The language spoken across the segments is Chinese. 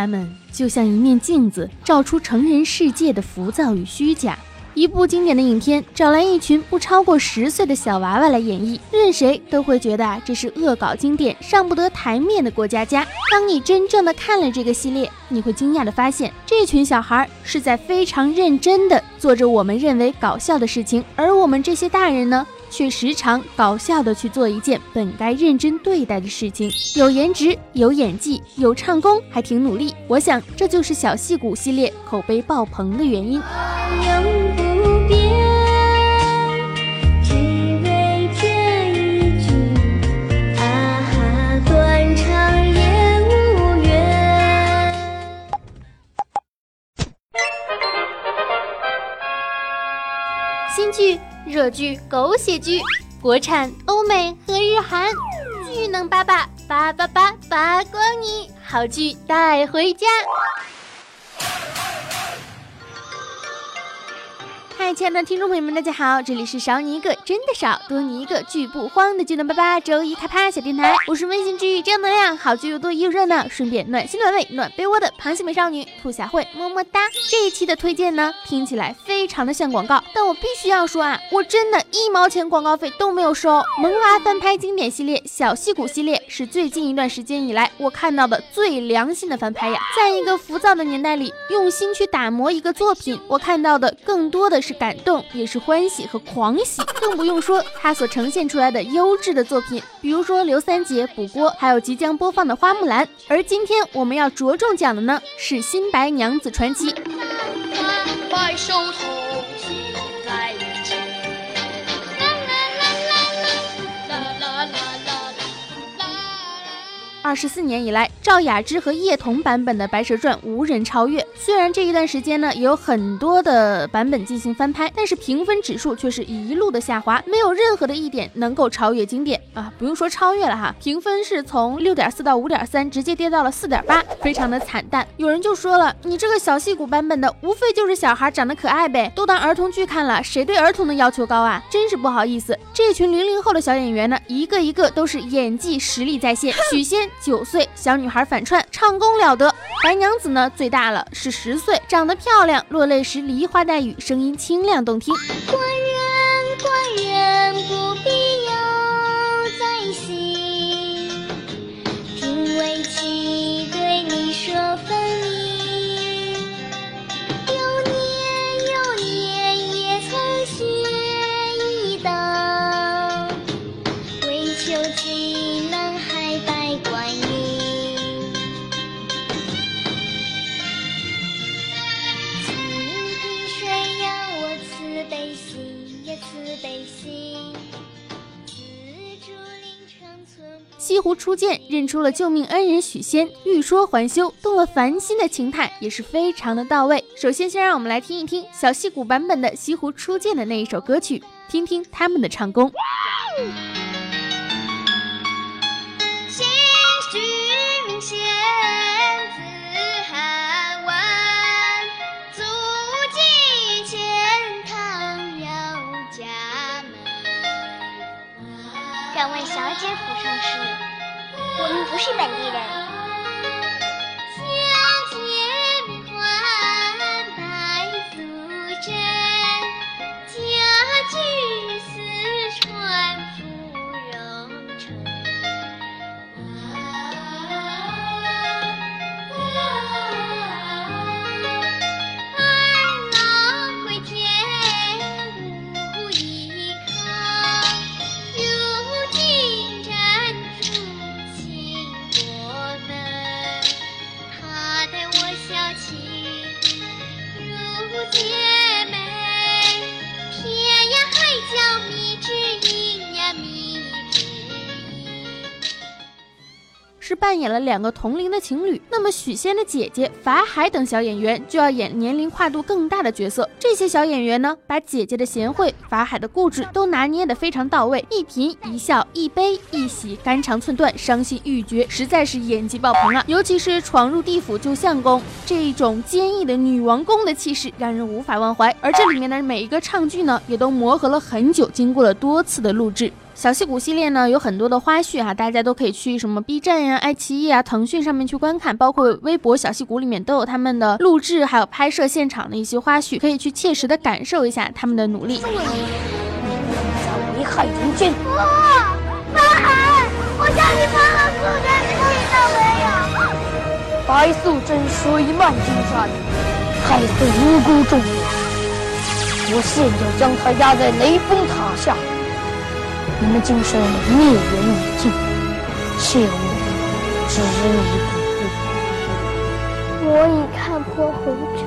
他们就像一面镜子，照出成人世界的浮躁与虚假。一部经典的影片，找来一群不超过十岁的小娃娃来演绎，任谁都会觉得这是恶搞经典上不得台面的过家家。当你真正的看了这个系列，你会惊讶的发现，这群小孩是在非常认真的做着我们认为搞笑的事情，而我们这些大人呢？却时常搞笑的去做一件本该认真对待的事情，有颜值，有演技，有唱功，还挺努力。我想这就是小戏骨系列口碑爆棚的原因。新剧。热剧、狗血剧，国产、欧美和日韩，巨能八八八八八扒光你，好剧带回家。嗨，亲爱的听众朋友们，大家好，这里是少你一个真的少，多你一个剧不慌的剧暖爸爸周一开趴小电台，我是温馨治愈正能量，好剧又多又热闹，顺便暖心暖胃暖被窝的螃蟹美少女兔小慧，么么哒。这一期的推荐呢，听起来非常的像广告，但我必须要说啊，我真的一毛钱广告费都没有收。萌娃翻拍经典系列小戏骨系列是最近一段时间以来我看到的最良心的翻拍呀，在一个浮躁的年代里，用心去打磨一个作品，我看到的更多的是。是感动也是欢喜和狂喜，更不用说他所呈现出来的优质的作品，比如说刘三姐补锅，还有即将播放的花木兰。而今天我们要着重讲的呢，是《新白娘子传奇》。二十四年以来，赵雅芝和叶童版本的《白蛇传》无人超越。虽然这一段时间呢，也有很多的版本进行翻拍，但是评分指数却是一路的下滑，没有任何的一点能够超越经典啊！不用说超越了哈，评分是从六点四到五点三，直接跌到了四点八，非常的惨淡。有人就说了，你这个小戏骨版本的，无非就是小孩长得可爱呗，都当儿童剧看了，谁对儿童的要求高啊？真是不好意思，这群零零后的小演员呢，一个一个都是演技实力在线，许仙。九岁小女孩反串，唱功了得。白娘子呢，最大了，是十岁，长得漂亮，落泪时梨花带雨，声音清亮动听。西湖初见，认出了救命恩人许仙，欲说还休，动了凡心的情态也是非常的到位。首先，先让我们来听一听小戏骨版本的西湖初见的那一首歌曲，听听他们的唱功。两位小姐府上书，我们不是本地人。扮演了两个同龄的情侣，那么许仙的姐姐法海等小演员就要演年龄跨度更大的角色。这些小演员呢，把姐姐的贤惠、法海的固执都拿捏得非常到位，一颦一笑、一悲一喜，肝肠寸断、伤心欲绝，实在是演技爆棚啊！尤其是闯入地府救相公这一种坚毅的女王宫的气势，让人无法忘怀。而这里面的每一个唱句呢，也都磨合了很久，经过了多次的录制。小戏骨系列呢有很多的花絮哈，大家都可以去什么 B 站呀、爱奇艺啊、腾讯上面去观看，包括微博小戏骨里面都有他们的录制还有拍摄现场的一些花絮，可以去切实的感受一下他们的努力。危害人间！哇，大海，我向你发了素贞，你听到没有？白素贞水漫金山，害死无辜众人，我现要将她压在雷峰塔下。你们今生孽缘已尽，切勿执迷不悟。我已看破红尘，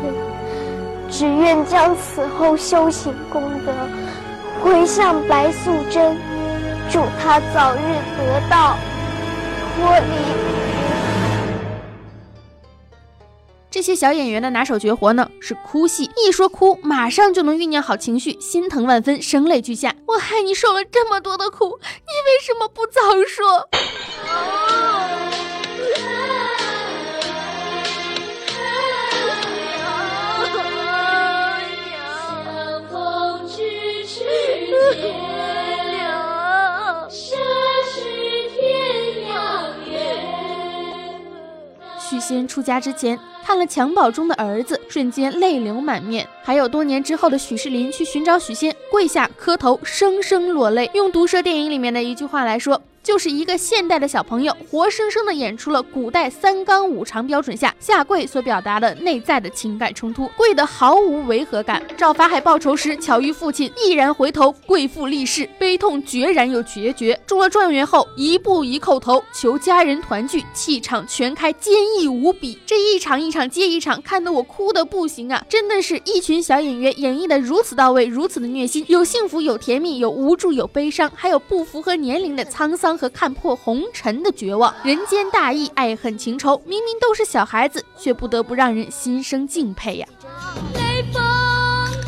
只愿将此后修行功德回向白素贞，祝她早日得道，脱离。些小演员的拿手绝活呢是哭戏，一说哭，马上就能酝酿好情绪，心疼万分，声泪俱下。我害你受了这么多的苦，你为什么不早说？仙出家之前。看了襁褓中的儿子，瞬间泪流满面。还有多年之后的许仕林去寻找许仙，跪下磕头，声声落泪。用毒舌电影里面的一句话来说。就是一个现代的小朋友，活生生的演出了古代三纲五常标准下下跪所表达的内在的情感冲突，跪得毫无违和感。赵法海报仇时巧遇父亲，毅然回头跪父立誓，悲痛决然又决绝。中了状元后，一步一叩头求家人团聚，气场全开，坚毅无比。这一场一场接一场，看得我哭得不行啊！真的是一群小演员演绎的如此到位，如此的虐心，有幸福，有甜蜜，有无助，有悲伤，还有不符合年龄的沧桑。和看破红尘的绝望，人间大义，爱恨情仇，明明都是小孩子，却不得不让人心生敬佩呀。雷峰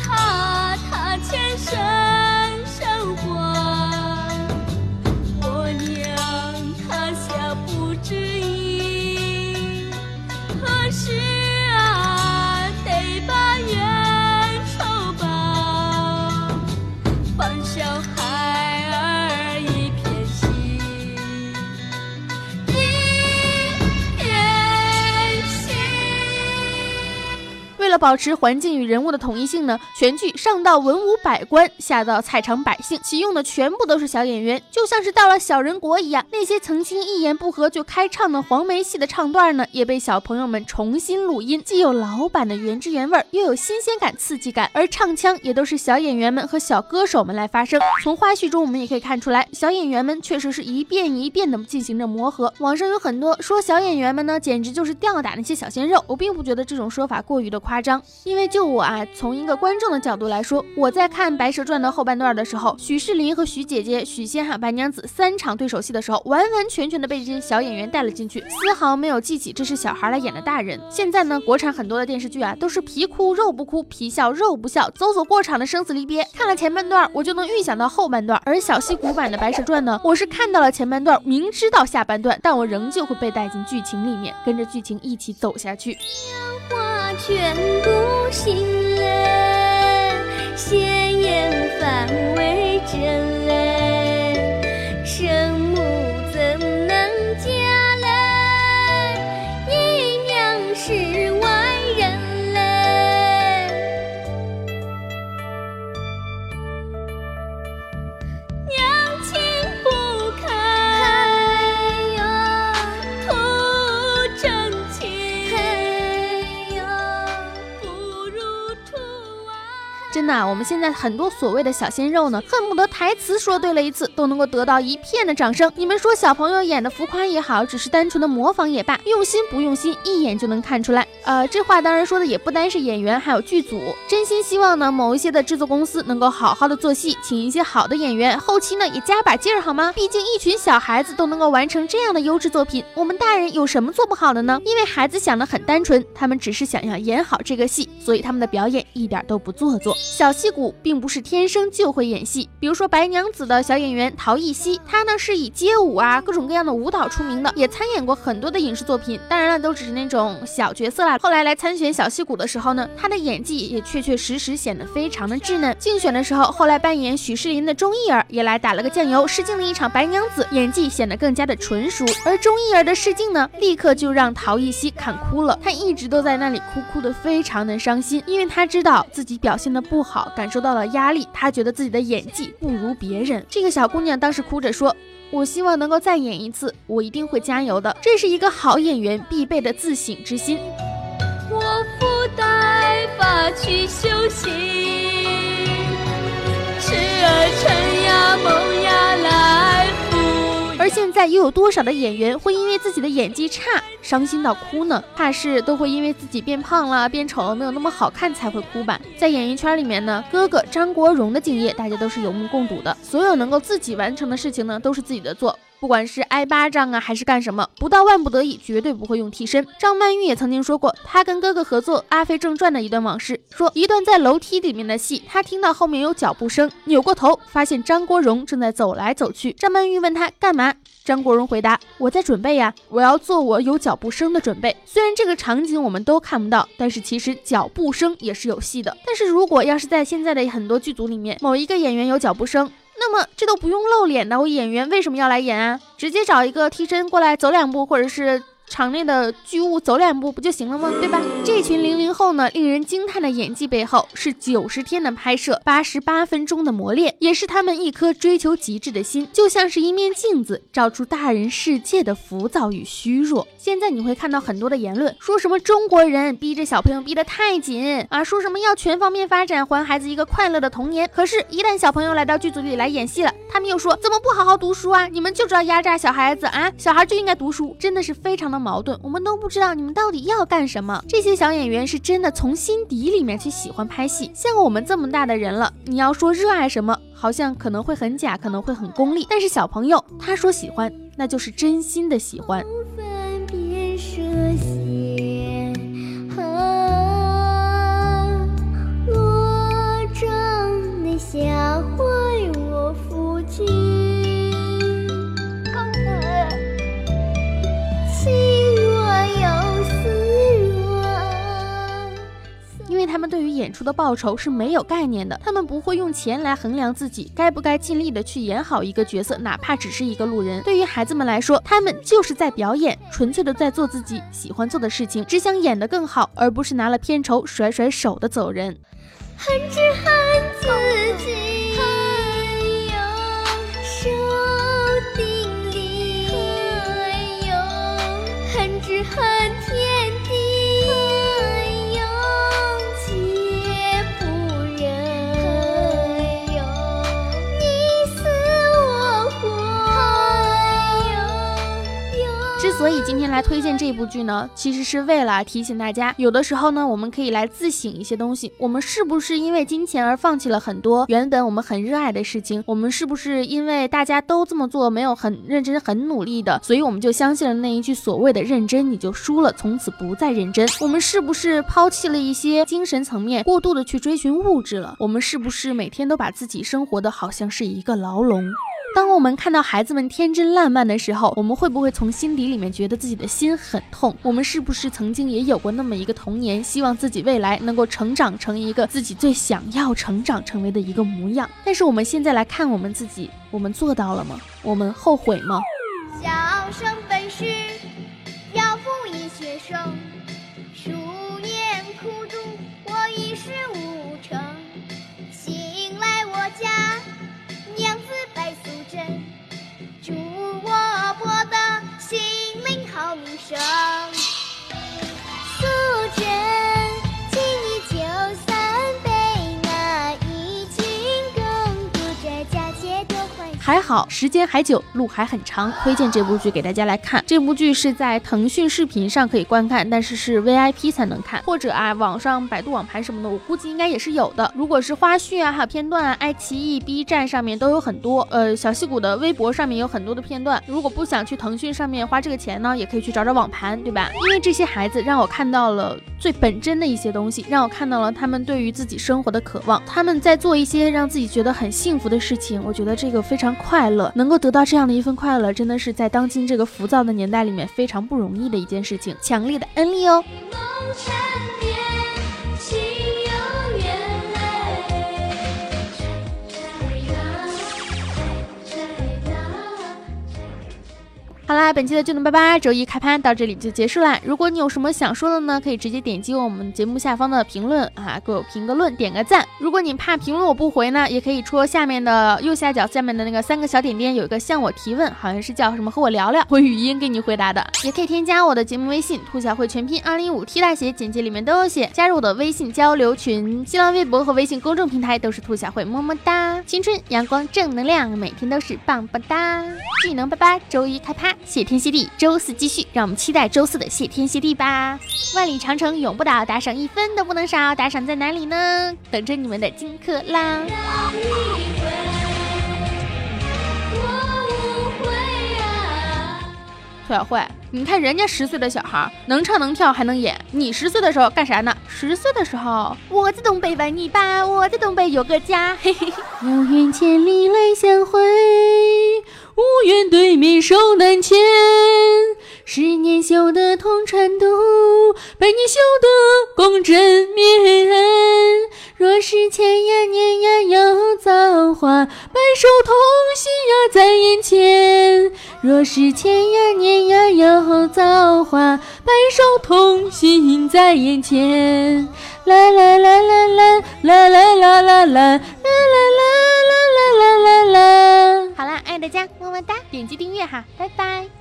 塔塔前生了保持环境与人物的统一性呢，全剧上到文武百官，下到菜场百姓，启用的全部都是小演员，就像是到了小人国一样。那些曾经一言不合就开唱的黄梅戏的唱段呢，也被小朋友们重新录音，既有老版的原汁原味，又有新鲜感、刺激感。而唱腔也都是小演员们和小歌手们来发声。从花絮中我们也可以看出来，小演员们确实是一遍一遍的进行着磨合。网上有很多说小演员们呢，简直就是吊打那些小鲜肉，我并不觉得这种说法过于的夸。张张，因为就我啊，从一个观众的角度来说，我在看《白蛇传》的后半段的时候，许世林和许姐姐、许仙哈白娘子三场对手戏的时候，完完全全的被这些小演员带了进去，丝毫没有记起这是小孩来演的大人。现在呢，国产很多的电视剧啊，都是皮哭肉不哭，皮笑肉不笑，走走过场的生死离别。看了前半段，我就能预想到后半段。而小戏骨版的《白蛇传》呢，我是看到了前半段，明知道下半段，但我仍旧会被带进剧情里面，跟着剧情一起走下去。全不信任，鲜艳反为真啊，我们现在很多所谓的小鲜肉呢，恨不得台词说对了一次都能够得到一片的掌声。你们说小朋友演的浮夸也好，只是单纯的模仿也罢，用心不用心，一眼就能看出来。呃，这话当然说的也不单是演员，还有剧组。真心希望呢，某一些的制作公司能够好好的做戏，请一些好的演员，后期呢也加把劲儿好吗？毕竟一群小孩子都能够完成这样的优质作品，我们大人有什么做不好的呢？因为孩子想的很单纯，他们只是想要演好这个戏，所以他们的表演一点都不做作。小小戏骨并不是天生就会演戏，比如说白娘子的小演员陶艺熙，她呢是以街舞啊各种各样的舞蹈出名的，也参演过很多的影视作品，当然了，都只是那种小角色啦。后来来参选小戏骨的时候呢，她的演技也确确实实显得非常的稚嫩。竞选的时候，后来扮演许仕林的钟意儿也来打了个酱油，试镜了一场白娘子，演技显得更加的纯熟。而钟意儿的试镜呢，立刻就让陶艺熙看哭了，她一直都在那里哭，哭的非常的伤心，因为她知道自己表现的不好，感受到了压力，她觉得自己的演技不如别人。这个小姑娘当时哭着说：“我希望能够再演一次，我一定会加油的。”这是一个好演员必备的自省之心。我不带发去修行，现在又有多少的演员会因为自己的演技差伤心到哭呢？怕是都会因为自己变胖了、变丑了，没有那么好看才会哭吧。在演艺圈里面呢，哥哥张国荣的敬业大家都是有目共睹的。所有能够自己完成的事情呢，都是自己的做。不管是挨巴掌啊，还是干什么，不到万不得已，绝对不会用替身。张曼玉也曾经说过，她跟哥哥合作《阿飞正传》的一段往事，说一段在楼梯里面的戏，她听到后面有脚步声，扭过头，发现张国荣正在走来走去。张曼玉问他干嘛，张国荣回答：“我在准备呀，我要做我有脚步声的准备。”虽然这个场景我们都看不到，但是其实脚步声也是有戏的。但是如果要是在现在的很多剧组里面，某一个演员有脚步声，那么这都不用露脸的，我演员为什么要来演啊？直接找一个替身过来走两步，或者是。场内的剧务走两步不就行了吗？对吧？这群零零后呢，令人惊叹的演技背后是九十天的拍摄，八十八分钟的磨练，也是他们一颗追求极致的心，就像是一面镜子，照出大人世界的浮躁与虚弱。现在你会看到很多的言论，说什么中国人逼着小朋友逼得太紧啊，说什么要全方面发展，还孩子一个快乐的童年。可是，一旦小朋友来到剧组里来演戏了，他们又说怎么不好好读书啊？你们就知道压榨小孩子啊？小孩就应该读书，真的是非常的。矛盾，我们都不知道你们到底要干什么。这些小演员是真的从心底里面去喜欢拍戏。像我们这么大的人了，你要说热爱什么，好像可能会很假，可能会很功利。但是小朋友他说喜欢，那就是真心的喜欢。演出的报酬是没有概念的，他们不会用钱来衡量自己该不该尽力的去演好一个角色，哪怕只是一个路人。对于孩子们来说，他们就是在表演，纯粹的在做自己喜欢做的事情，只想演得更好，而不是拿了片酬甩甩手的走人。恨只恨自己，所以今天来推荐这部剧呢，其实是为了提醒大家，有的时候呢，我们可以来自省一些东西。我们是不是因为金钱而放弃了很多原本我们很热爱的事情？我们是不是因为大家都这么做，没有很认真、很努力的，所以我们就相信了那一句所谓的“认真你就输了”，从此不再认真？我们是不是抛弃了一些精神层面，过度的去追寻物质了？我们是不是每天都把自己生活的好像是一个牢笼？当我们看到孩子们天真烂漫的时候，我们会不会从心底里面觉得自己的心很痛？我们是不是曾经也有过那么一个童年，希望自己未来能够成长成一个自己最想要成长成为的一个模样？但是我们现在来看我们自己，我们做到了吗？我们后悔吗？小生本是要富一学生，声。素贞，敬你就三杯，那一君共度这佳节多欢喜。好时间还久，路还很长，推荐这部剧给大家来看。这部剧是在腾讯视频上可以观看，但是是 VIP 才能看，或者啊网上百度网盘什么的，我估计应该也是有的。如果是花絮啊，还有片段啊，爱奇艺、B 站上面都有很多。呃，小戏骨的微博上面有很多的片段。如果不想去腾讯上面花这个钱呢，也可以去找找网盘，对吧？因为这些孩子让我看到了最本真的一些东西，让我看到了他们对于自己生活的渴望，他们在做一些让自己觉得很幸福的事情。我觉得这个非常快快乐，能够得到这样的一份快乐，真的是在当今这个浮躁的年代里面非常不容易的一件事情。强烈的恩利哦。好啦，本期的就能八八周一开拍到这里就结束啦。如果你有什么想说的呢，可以直接点击我们节目下方的评论啊，给我评个论，点个赞。如果你怕评论我不回呢，也可以戳下面的右下角下面的那个三个小点点，有一个向我提问，好像是叫什么和我聊聊，我语音给你回答的。也可以添加我的节目微信兔小慧全拼二零一五 T 大写，简介里面都有写，加入我的微信交流群，新浪微博和微信公众平台都是兔小慧，么么哒。青春阳光正能量，每天都是棒棒哒。技能八八周一开拍。谢天谢地，周四继续，让我们期待周四的谢天谢地吧！万里长城永不倒，打赏一分都不能少，打赏在哪里呢？等着你们的金克啦！兔小慧，你看人家十岁的小孩能唱能跳还能演，你十岁的时候干啥呢？十岁的时候我在东北玩泥巴，我在东北有个家，嘿嘿。遥远千里来相会。无缘对面手难牵，十年修得同船渡，百年修得共枕眠。若是千呀年呀有造化，白首同心呀在眼前。若是千呀年呀有造化，白首同心在眼前。啦啦啦啦啦啦啦啦啦啦啦啦啦啦啦啦啦。好啦，爱大家，么么哒，点击订阅哈，拜拜。